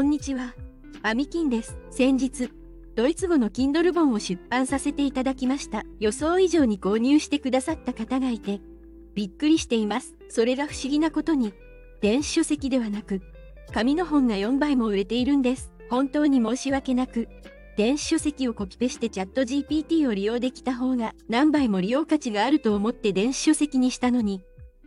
こんにちは。アミキンです。先日、ドイツ語の Kindle 本を出版させていただきました。予想以上に購入してくださった方がいて、びっくりしています。それが不思議なことに、電子書籍ではなく、紙の本が4倍も売れているんです。本当に申し訳なく、電子書籍をコピペしてチャット GPT を利用できた方が何倍も利用価値があると思って電子書籍にしたのに、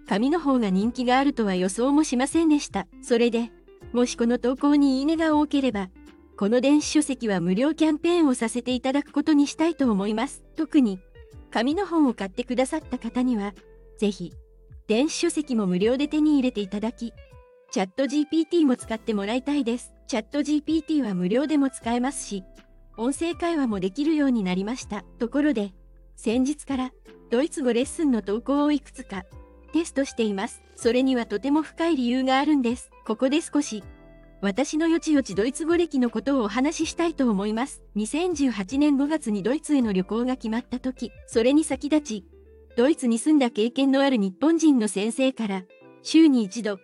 紙の方が人気があるとは予想もしませんでした。それで、もしこの投稿にいいねが多ければ、この電子書籍は無料キャンペーンをさせていただくことにしたいと思います。特に、紙の本を買ってくださった方には、ぜひ、電子書籍も無料で手に入れていただき、チャット GPT も使ってもらいたいです。チャット GPT は無料でも使えますし、音声会話もできるようになりました。ところで、先日からドイツ語レッスンの投稿をいくつかテストしています。それにはとても深い理由があるんです。ここで少し私のよちよちドイツ語歴のことをお話ししたいと思います。2018年5月にドイツへの旅行が決まった時、それに先立ち、ドイツに住んだ経験のある日本人の先生から、週に一度、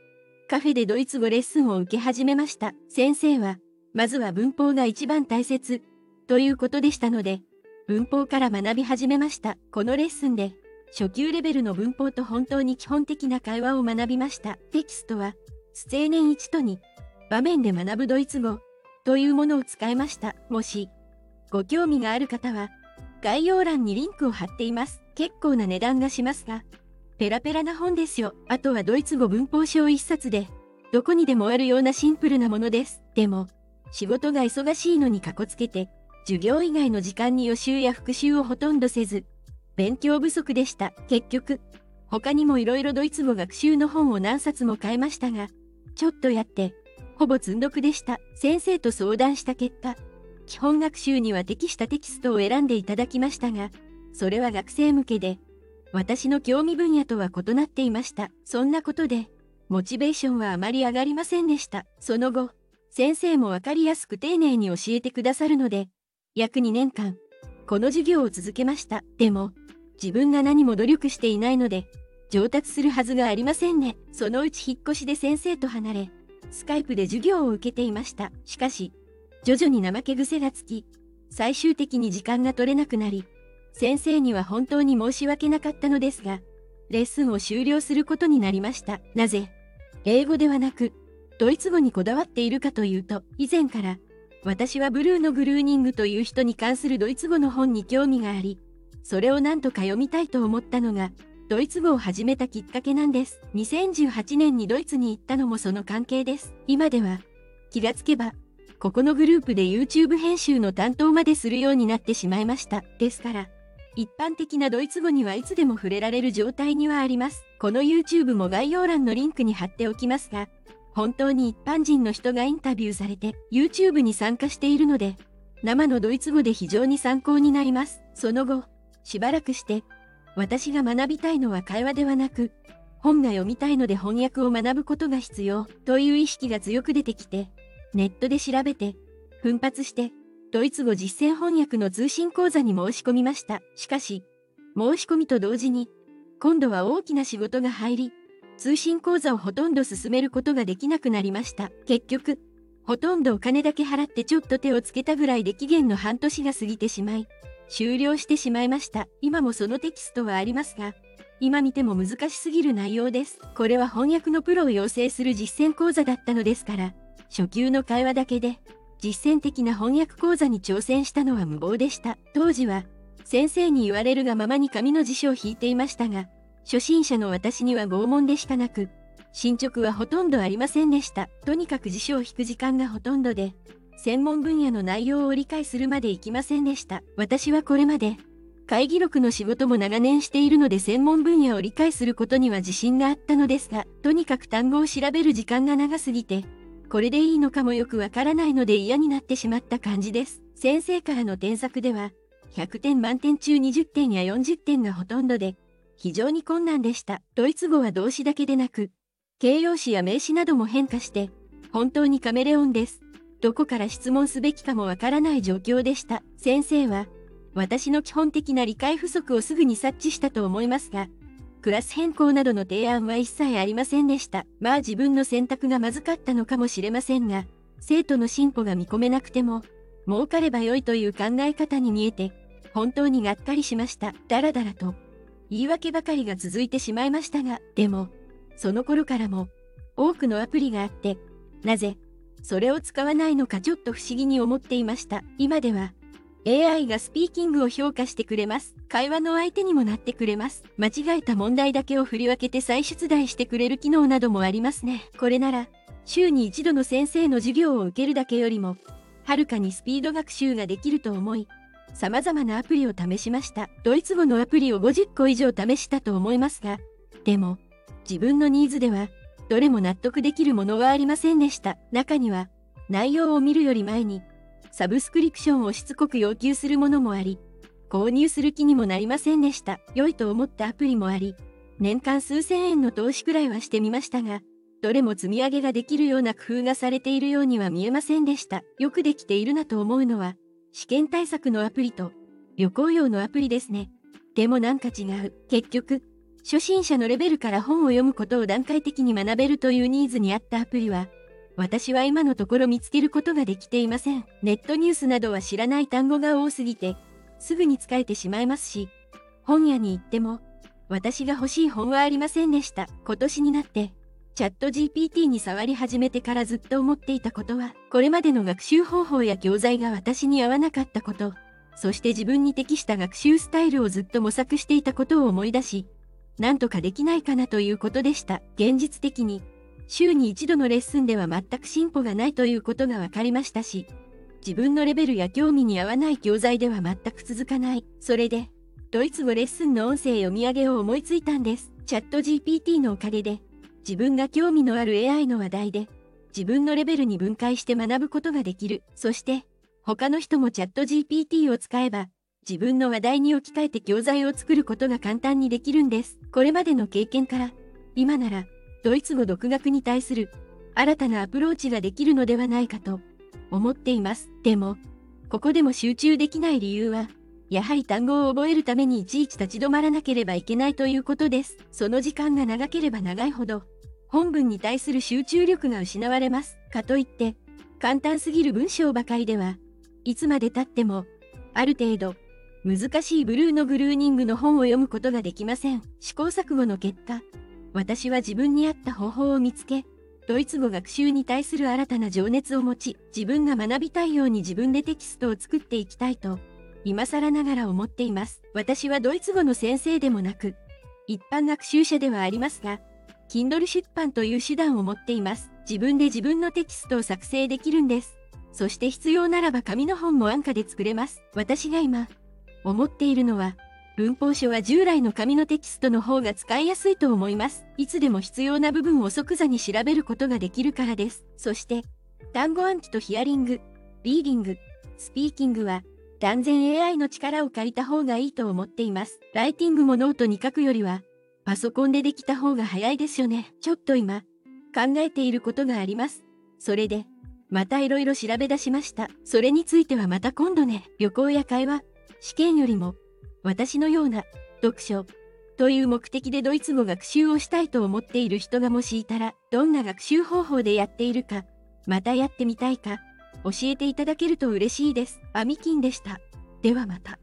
カフェでドイツ語レッスンを受け始めました。先生は、まずは文法が一番大切、ということでしたので、文法から学び始めました。このレッスンで、初級レベルの文法と本当に基本的な会話を学びました。テキストは、青年1と2、場面で学ぶドイツ語というものを使いました。もし、ご興味がある方は、概要欄にリンクを貼っています。結構な値段がしますが、ペラペラな本ですよ。あとはドイツ語文法書を1冊で、どこにでもあるようなシンプルなものです。でも、仕事が忙しいのにかこつけて、授業以外の時間に予習や復習をほとんどせず、勉強不足でした。結局、他にも色々ドイツ語学習の本を何冊も買いましたが、ちょっとやって、ほぼ積んどくでした。先生と相談した結果、基本学習には適したテキストを選んでいただきましたが、それは学生向けで、私の興味分野とは異なっていました。そんなことで、モチベーションはあまり上がりませんでした。その後、先生もわかりやすく丁寧に教えてくださるので、約2年間、この授業を続けました。でも、自分が何も努力していないので、上達するはずがありませんね。そのうち引っ越しで先生と離れ、スカイプで授業を受けていました。しかし、徐々に怠け癖がつき、最終的に時間が取れなくなり、先生には本当に申し訳なかったのですが、レッスンを終了することになりました。なぜ、英語ではなく、ドイツ語にこだわっているかというと、以前から、私はブルーのグルーニングという人に関するドイツ語の本に興味があり、それを何とか読みたいと思ったのが、ドイツ語を始めたきっかけなんです。2018年にドイツに行ったのもその関係です。今では、気がつけば、ここのグループで YouTube 編集の担当までするようになってしまいました。ですから、一般的なドイツ語にはいつでも触れられる状態にはあります。この YouTube も概要欄のリンクに貼っておきますが、本当に一般人の人がインタビューされて YouTube に参加しているので、生のドイツ語で非常に参考になります。その後、しばらくして、私が学びたいのは会話ではなく、本が読みたいので翻訳を学ぶことが必要という意識が強く出てきて、ネットで調べて、奮発して、ドイツ語実践翻訳の通信講座に申し込みました。しかし、申し込みと同時に、今度は大きな仕事が入り、通信講座をほとんど進めることができなくなりました。結局、ほとんどお金だけ払ってちょっと手をつけたぐらいで期限の半年が過ぎてしまい、終了してしまいました。今もそのテキストはありますが、今見ても難しすぎる内容です。これは翻訳のプロを養成する実践講座だったのですから、初級の会話だけで、実践的な翻訳講座に挑戦したのは無謀でした。当時は、先生に言われるがままに紙の辞書を引いていましたが、初心者の私には拷問でしかなく、進捗はほとんどありませんでした。とにかく辞書を引く時間がほとんどで、専門分野の内容を理解するまでいきませんでした。私はこれまで、会議録の仕事も長年しているので専門分野を理解することには自信があったのですが、とにかく単語を調べる時間が長すぎて、これでいいのかもよくわからないので嫌になってしまった感じです。先生からの添削では、100点満点中20点や40点がほとんどで、非常に困難でした。ドイツ語は動詞だけでなく、形容詞や名詞なども変化して、本当にカメレオンです。どこから質問すべきかもわからない状況でした。先生は、私の基本的な理解不足をすぐに察知したと思いますが、クラス変更などの提案は一切ありませんでした。まあ自分の選択がまずかったのかもしれませんが、生徒の進歩が見込めなくても、儲かれば良いという考え方に見えて、本当にがっかりしました。だらだらと。言い訳ばかりが続いてしまいましたが、でも、その頃からも、多くのアプリがあって、なぜ、それを使わないのかちょっと不思議に思っていました。今では、AI がスピーキングを評価してくれます。会話の相手にもなってくれます。間違えた問題だけを振り分けて再出題してくれる機能などもありますね。これなら、週に一度の先生の授業を受けるだけよりも、はるかにスピード学習ができると思い、様々なアプリを試しました。ドイツ語のアプリを50個以上試したと思いますが、でも、自分のニーズでは、どれも納得できるものはありませんでした。中には、内容を見るより前に、サブスクリプションをしつこく要求するものもあり、購入する気にもなりませんでした。良いと思ったアプリもあり、年間数千円の投資くらいはしてみましたが、どれも積み上げができるような工夫がされているようには見えませんでした。よくできているなと思うのは、試験対策のアプリと旅行用のアプリですね。でもなんか違う。結局、初心者のレベルから本を読むことを段階的に学べるというニーズに合ったアプリは、私は今のところ見つけることができていません。ネットニュースなどは知らない単語が多すぎて、すぐに使えてしまいますし、本屋に行っても、私が欲しい本はありませんでした。今年になって、チャット GPT に触り始めてからずっと思っていたことは、これまでの学習方法や教材が私に合わなかったこと、そして自分に適した学習スタイルをずっと模索していたことを思い出し、なんとかできないかなということでした。現実的に、週に一度のレッスンでは全く進歩がないということが分かりましたし、自分のレベルや興味に合わない教材では全く続かない。それで、ドイツ語レッスンの音声読み上げを思いついたんです。チャット GPT のおかげで、自分が興味のある AI の話題で、自分のレベルに分解して学ぶことができる。そして、他の人もチャット GPT を使えば、自分の話題に置き換えて教材を作ることが簡単にできるんです。これまでの経験から、今なら、ドイツ語独学に対する新たなアプローチができるのではないかと思っています。でも、ここでも集中できない理由は、やはり単語を覚えるためにいちいち立ち止まらなければいけないということです。その時間が長ければ長いほど、本文に対する集中力が失われます。かといって、簡単すぎる文章ばかりでは、いつまで経っても、ある程度、難しいブルーのグルーニングの本を読むことができません。試行錯誤の結果、私は自分に合った方法を見つけ、ドイツ語学習に対する新たな情熱を持ち、自分が学びたいように自分でテキストを作っていきたいと、今更ながら思っています。私はドイツ語の先生でもなく、一般学習者ではありますが、Kindle 出版という手段を持っています。自分で自分のテキストを作成できるんです。そして必要ならば紙の本も安価で作れます。私が今、思っているのは、文法書は従来の紙のテキストの方が使いやすいと思います。いつでも必要な部分を即座に調べることができるからです。そして、単語暗記とヒアリング、リーディング、スピーキングは、断然 AI の力を借りた方がいいと思っています。ライティングもノートに書くよりは、パソコンでできた方が早いですよね。ちょっと今、考えていることがあります。それで、また色々調べ出しました。それについてはまた今度ね。旅行や会話、試験よりも、私のような読書という目的でドイツ語学習をしたいと思っている人がもしいたら、どんな学習方法でやっているか、またやってみたいか、教えていただけると嬉しいです。アミキンでした。ではまた。